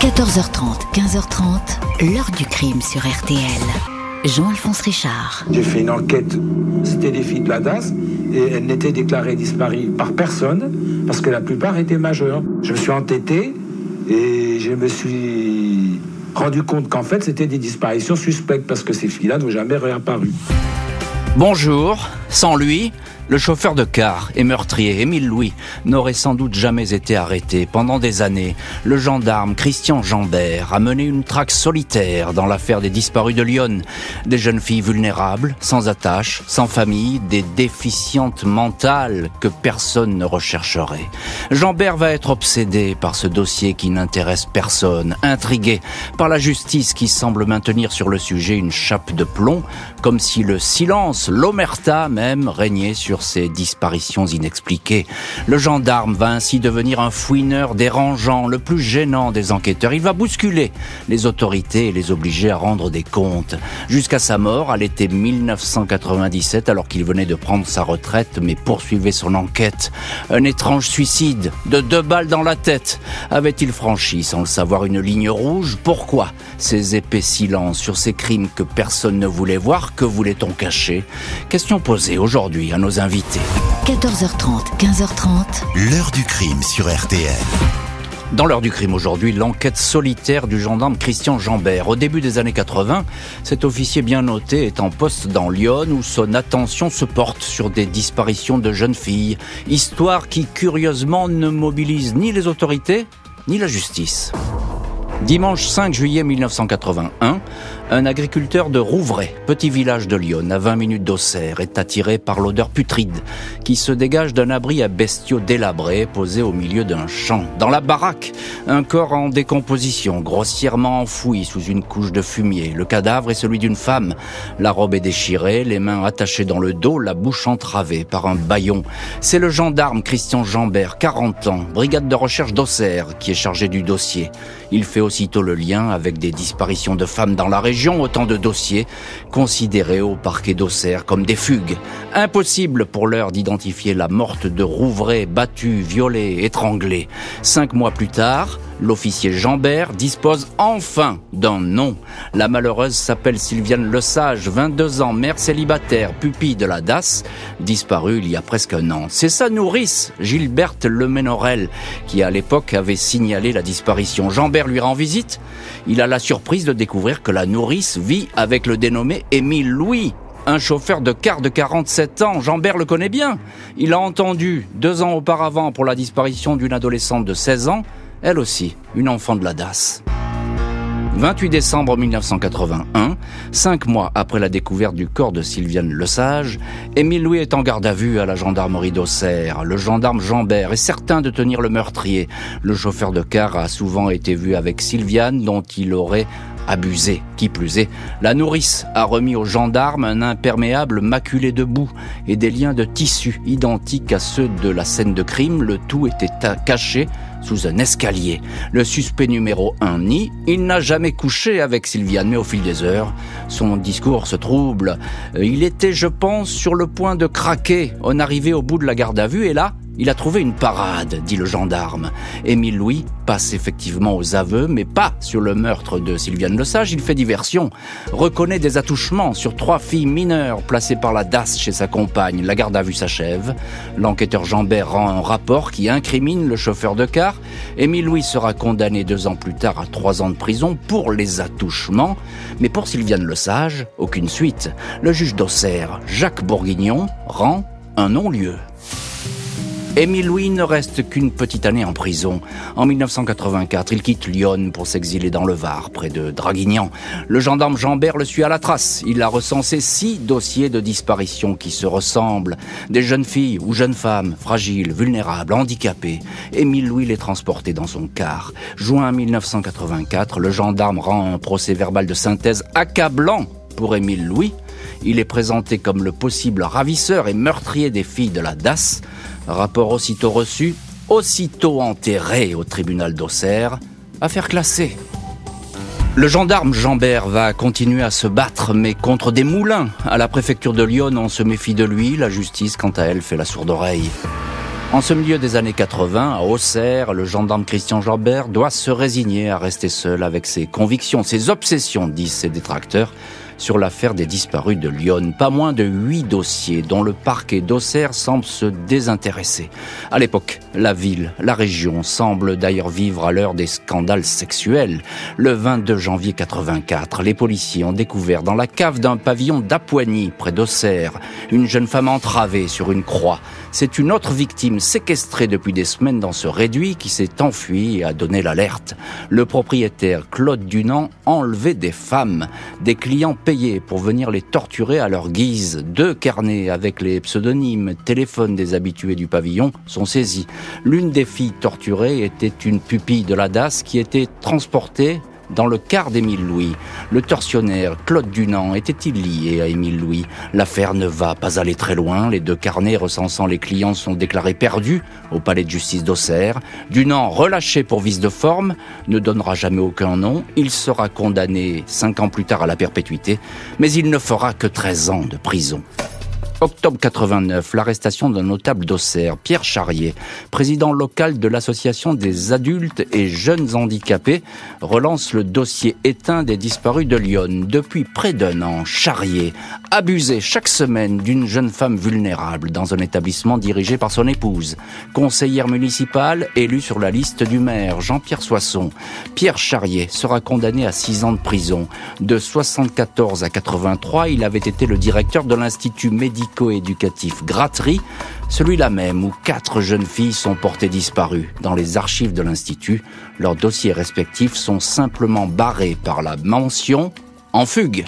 14h30, 15h30, l'heure du crime sur RTL. Jean-Alphonse Richard. J'ai fait une enquête, c'était des filles de la DAS, et elles n'étaient déclarées disparues par personne, parce que la plupart étaient majeures. Je me suis entêté, et je me suis rendu compte qu'en fait, c'était des disparitions suspectes, parce que ces filles-là n'ont jamais réapparu. Bonjour, sans lui, le chauffeur de car et meurtrier Émile Louis n'aurait sans doute jamais été arrêté. Pendant des années, le gendarme Christian Jambert a mené une traque solitaire dans l'affaire des disparus de Lyon. Des jeunes filles vulnérables, sans attache, sans famille, des déficientes mentales que personne ne rechercherait. Jambert va être obsédé par ce dossier qui n'intéresse personne, intrigué par la justice qui semble maintenir sur le sujet une chape de plomb, comme si le silence, l'omerta même, régnait sur ces disparitions inexpliquées. Le gendarme va ainsi devenir un fouineur dérangeant, le plus gênant des enquêteurs. Il va bousculer les autorités et les obliger à rendre des comptes. Jusqu'à sa mort, à l'été 1997, alors qu'il venait de prendre sa retraite mais poursuivait son enquête. Un étrange suicide, de deux balles dans la tête. Avait-il franchi, sans le savoir, une ligne rouge? Pourquoi ces épais silences sur ces crimes que personne ne voulait voir? Que voulait-on cacher? Question posée aujourd'hui à nos invités 14h30, 15h30. L'heure du crime sur RTL. Dans l'heure du crime aujourd'hui, l'enquête solitaire du gendarme Christian Jambert. Au début des années 80, cet officier bien noté est en poste dans Lyon où son attention se porte sur des disparitions de jeunes filles. Histoire qui curieusement ne mobilise ni les autorités ni la justice. Dimanche 5 juillet 1981, un agriculteur de Rouvray, petit village de Lyon, à 20 minutes d'Auxerre, est attiré par l'odeur putride qui se dégage d'un abri à bestiaux délabrés posé au milieu d'un champ. Dans la baraque, un corps en décomposition, grossièrement enfoui sous une couche de fumier. Le cadavre est celui d'une femme. La robe est déchirée, les mains attachées dans le dos, la bouche entravée par un baillon. C'est le gendarme Christian Jambert, 40 ans, brigade de recherche d'Auxerre, qui est chargé du dossier. Il fait aussitôt le lien avec des disparitions de femmes dans la région autant de dossiers considérés au parquet d'Auxerre comme des fugues. Impossible pour l'heure d'identifier la morte de Rouvray, battue, violée, étranglée. Cinq mois plus tard, l'officier Jambert dispose enfin d'un nom. La malheureuse s'appelle Sylviane Lesage, 22 ans, mère célibataire, pupille de la DAS, disparue il y a presque un an. C'est sa nourrice, Gilberte Lemenorel, qui à l'époque avait signalé la disparition. Jambert lui rend visite. Il a la surprise de découvrir que la nourrice vit avec le dénommé Émile Louis, un chauffeur de car de 47 ans, Jambert le connaît bien. Il a entendu, deux ans auparavant, pour la disparition d'une adolescente de 16 ans, elle aussi, une enfant de la DAS. 28 décembre 1981, cinq mois après la découverte du corps de Sylviane Lesage, Émile Louis est en garde à vue à la gendarmerie d'Auxerre. Le gendarme Jambert est certain de tenir le meurtrier. Le chauffeur de car a souvent été vu avec Sylviane, dont il aurait abusé. Qui plus est, la nourrice a remis aux gendarmes un imperméable maculé de boue et des liens de tissu identiques à ceux de la scène de crime. Le tout était caché sous un escalier. Le suspect numéro un nie, il n'a jamais couché avec Sylviane, mais au fil des heures, son discours se trouble. Il était, je pense, sur le point de craquer. On arrivait au bout de la garde à vue et là, il a trouvé une parade, dit le gendarme. Émile Louis passe effectivement aux aveux, mais pas sur le meurtre de Sylviane Lesage. Il fait diversion, reconnaît des attouchements sur trois filles mineures placées par la DAS chez sa compagne. La garde à vue s'achève. L'enquêteur Jambert rend un rapport qui incrimine le chauffeur de car. Émile Louis sera condamné deux ans plus tard à trois ans de prison pour les attouchements. Mais pour Sylviane Lesage, aucune suite. Le juge d'Auxerre, Jacques Bourguignon, rend un non-lieu. Émile Louis ne reste qu'une petite année en prison. En 1984, il quitte Lyon pour s'exiler dans le Var, près de Draguignan. Le gendarme Jambert le suit à la trace. Il a recensé six dossiers de disparition qui se ressemblent. Des jeunes filles ou jeunes femmes, fragiles, vulnérables, handicapées. Émile Louis les transportait dans son car. Juin 1984, le gendarme rend un procès verbal de synthèse accablant pour Émile Louis. Il est présenté comme le possible ravisseur et meurtrier des filles de la DAS. Rapport aussitôt reçu, aussitôt enterré au tribunal d'Auxerre, affaire classée. Le gendarme Jambert va continuer à se battre, mais contre des moulins. À la préfecture de Lyon, on se méfie de lui. La justice, quant à elle, fait la sourde oreille. En ce milieu des années 80, à Auxerre, le gendarme Christian Jambert doit se résigner à rester seul avec ses convictions, ses obsessions, disent ses détracteurs sur l'affaire des disparus de Lyon. Pas moins de huit dossiers dont le parquet d'Auxerre semble se désintéresser. À l'époque, la ville, la région semblent d'ailleurs vivre à l'heure des scandales sexuels. Le 22 janvier 84, les policiers ont découvert dans la cave d'un pavillon d'Apoigny, près d'Auxerre, une jeune femme entravée sur une croix. C'est une autre victime séquestrée depuis des semaines dans ce réduit qui s'est enfui et a donné l'alerte. Le propriétaire Claude Dunant enlevait des femmes, des clients pour venir les torturer à leur guise. Deux carnets avec les pseudonymes, téléphones des habitués du pavillon sont saisis. L'une des filles torturées était une pupille de la DAS qui était transportée dans le quart d'Émile Louis. Le tortionnaire Claude Dunant était-il lié à Émile Louis? L'affaire ne va pas aller très loin. Les deux carnets recensant les clients sont déclarés perdus au palais de justice d'Auxerre. Dunant, relâché pour vice de forme, ne donnera jamais aucun nom. Il sera condamné cinq ans plus tard à la perpétuité, mais il ne fera que 13 ans de prison. Octobre 89, l'arrestation d'un notable d'Auxerre, Pierre Charrier, président local de l'association des adultes et jeunes handicapés, relance le dossier éteint des disparus de Lyon. Depuis près d'un an, Charrier, abusé chaque semaine d'une jeune femme vulnérable dans un établissement dirigé par son épouse, conseillère municipale élue sur la liste du maire, Jean-Pierre Soisson. Pierre Charrier sera condamné à six ans de prison. De 74 à 83, il avait été le directeur de l'Institut médical éducatif Gratterie, celui-là même où quatre jeunes filles sont portées disparues. Dans les archives de l'Institut, leurs dossiers respectifs sont simplement barrés par la mention en fugue.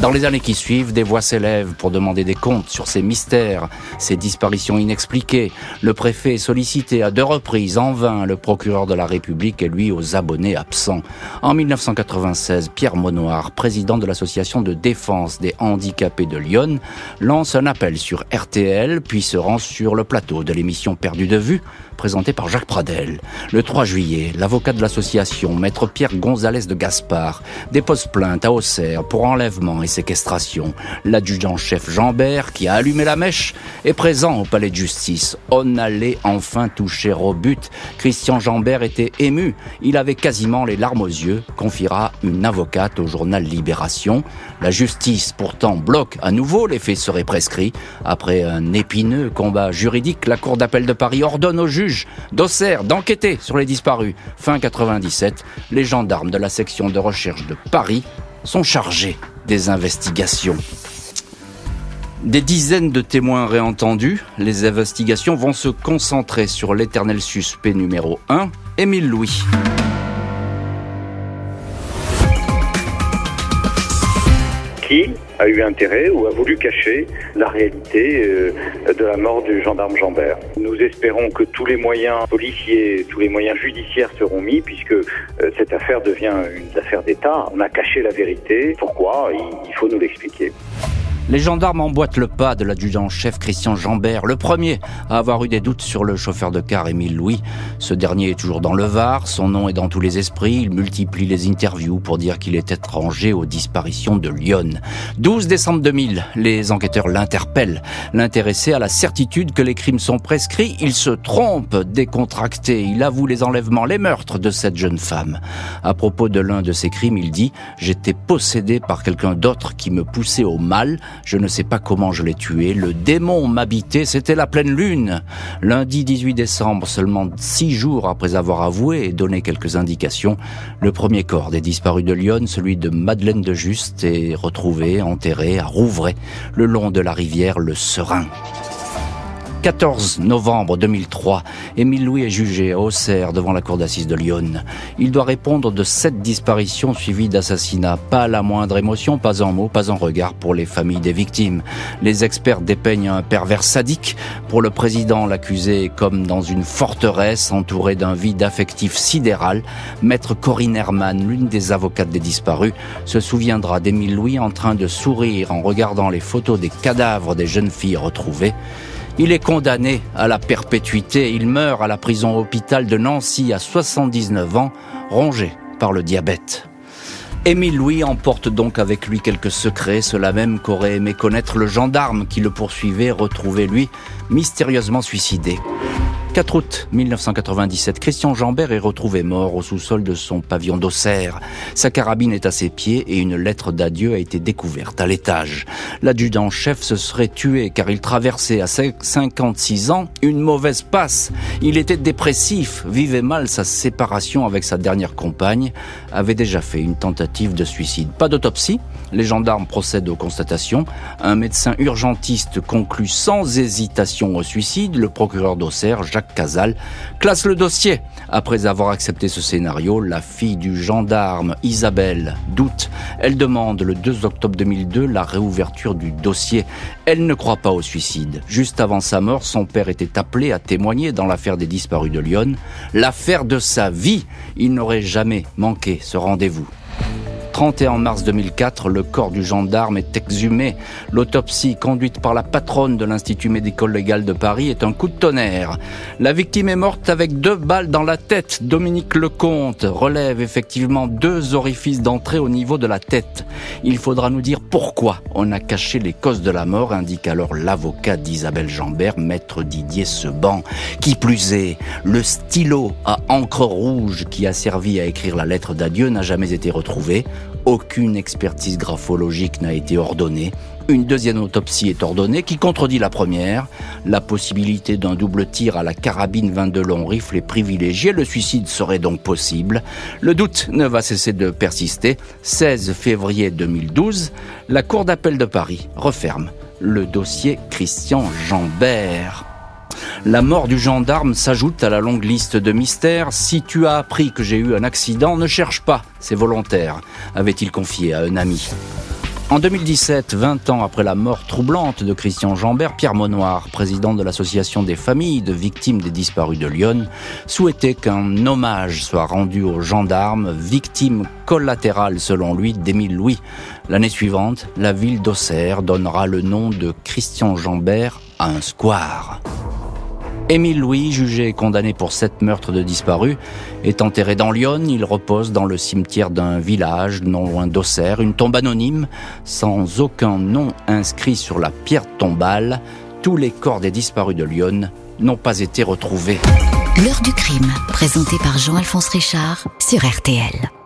Dans les années qui suivent, des voix s'élèvent pour demander des comptes sur ces mystères, ces disparitions inexpliquées. Le préfet est sollicité à deux reprises en vain. Le procureur de la République est lui aux abonnés absents. En 1996, Pierre Monoir, président de l'association de défense des handicapés de Lyon, lance un appel sur RTL, puis se rend sur le plateau de l'émission Perdu de vue présenté par Jacques Pradel. Le 3 juillet, l'avocat de l'association, maître Pierre Gonzalez de Gaspard, dépose plainte à Auxerre pour enlèvement et séquestration. L'adjudant-chef Jeanbert, qui a allumé la mèche, est présent au palais de justice. On allait enfin toucher au but. Christian Jeanbert était ému. Il avait quasiment les larmes aux yeux, confiera une avocate au journal Libération. La justice, pourtant, bloque à nouveau les faits seraient prescrits. Après un épineux combat juridique, la Cour d'appel de Paris ordonne au juge d'Auxerre d'enquêter sur les disparus. Fin 97, les gendarmes de la section de recherche de Paris sont chargés des investigations. Des dizaines de témoins réentendus, les investigations vont se concentrer sur l'éternel suspect numéro 1, Émile Louis. Qui a eu intérêt ou a voulu cacher la réalité euh, de la mort du gendarme Jambert. Nous espérons que tous les moyens policiers, tous les moyens judiciaires seront mis puisque euh, cette affaire devient une affaire d'État. On a caché la vérité. Pourquoi? Il faut nous l'expliquer. Les gendarmes emboîtent le pas de l'adjudant-chef Christian Jambert, le premier à avoir eu des doutes sur le chauffeur de car Émile Louis. Ce dernier est toujours dans le Var, son nom est dans tous les esprits, il multiplie les interviews pour dire qu'il est étranger aux disparitions de Lyon. 12 décembre 2000, les enquêteurs l'interpellent. L'intéressé a la certitude que les crimes sont prescrits, il se trompe, décontracté, il avoue les enlèvements, les meurtres de cette jeune femme. À propos de l'un de ces crimes, il dit « J'étais possédé par quelqu'un d'autre qui me poussait au mal, je ne sais pas comment je l'ai tué. Le démon m'habitait, c'était la pleine lune. Lundi 18 décembre, seulement six jours après avoir avoué et donné quelques indications, le premier corps des disparus de Lyon, celui de Madeleine de Juste, est retrouvé, enterré à Rouvray, le long de la rivière Le Serein. 14 novembre 2003, Émile Louis est jugé à Auxerre devant la cour d'assises de Lyon. Il doit répondre de sept disparitions suivies d'assassinats. Pas la moindre émotion, pas un mot, pas un regard pour les familles des victimes. Les experts dépeignent un pervers sadique. Pour le président, l'accusé comme dans une forteresse entourée d'un vide affectif sidéral. Maître Corinne Herman, l'une des avocates des disparus, se souviendra d'Émile Louis en train de sourire en regardant les photos des cadavres des jeunes filles retrouvées. Il est condamné à la perpétuité. Il meurt à la prison hôpital de Nancy à 79 ans, rongé par le diabète. Émile Louis emporte donc avec lui quelques secrets, cela même qu'aurait aimé connaître le gendarme qui le poursuivait, retrouvé lui mystérieusement suicidé. 4 août 1997, Christian Jambert est retrouvé mort au sous-sol de son pavillon d'Auxerre. Sa carabine est à ses pieds et une lettre d'adieu a été découverte à l'étage. L'adjudant-chef se serait tué car il traversait à 56 ans une mauvaise passe. Il était dépressif, vivait mal sa séparation avec sa dernière compagne, avait déjà fait une tentative de suicide. Pas d'autopsie, les gendarmes procèdent aux constatations. Un médecin urgentiste conclut sans hésitation au suicide. Le procureur d'Auxerre, Casal, classe le dossier. Après avoir accepté ce scénario, la fille du gendarme, Isabelle, doute. Elle demande le 2 octobre 2002 la réouverture du dossier. Elle ne croit pas au suicide. Juste avant sa mort, son père était appelé à témoigner dans l'affaire des disparus de Lyon. L'affaire de sa vie. Il n'aurait jamais manqué ce rendez-vous. 31 mars 2004, le corps du gendarme est exhumé. L'autopsie conduite par la patronne de l'Institut médico-légal de Paris est un coup de tonnerre. La victime est morte avec deux balles dans la tête. Dominique Lecomte relève effectivement deux orifices d'entrée au niveau de la tête. Il faudra nous dire pourquoi on a caché les causes de la mort, indique alors l'avocat d'Isabelle Jambert, maître Didier Seban. Qui plus est, le stylo à encre rouge qui a servi à écrire la lettre d'adieu n'a jamais été retrouvé. Aucune expertise graphologique n'a été ordonnée. Une deuxième autopsie est ordonnée qui contredit la première. La possibilité d'un double tir à la carabine 22 long rifle est privilégiée. Le suicide serait donc possible. Le doute ne va cesser de persister. 16 février 2012, la Cour d'appel de Paris referme le dossier Christian Jambert. La mort du gendarme s'ajoute à la longue liste de mystères. Si tu as appris que j'ai eu un accident, ne cherche pas, c'est volontaire, avait-il confié à un ami. En 2017, 20 ans après la mort troublante de Christian Jambert, Pierre Monoir, président de l'association des familles de victimes des disparus de Lyon, souhaitait qu'un hommage soit rendu aux gendarmes, victimes collatérales selon lui d'Émile Louis. L'année suivante, la ville d'Auxerre donnera le nom de Christian Jambert à un square. Émile Louis, jugé et condamné pour sept meurtres de disparus, est enterré dans Lyon. Il repose dans le cimetière d'un village non loin d'Auxerre, une tombe anonyme, sans aucun nom inscrit sur la pierre tombale. Tous les corps des disparus de Lyon n'ont pas été retrouvés. L'heure du crime, présenté par Jean-Alphonse Richard sur RTL.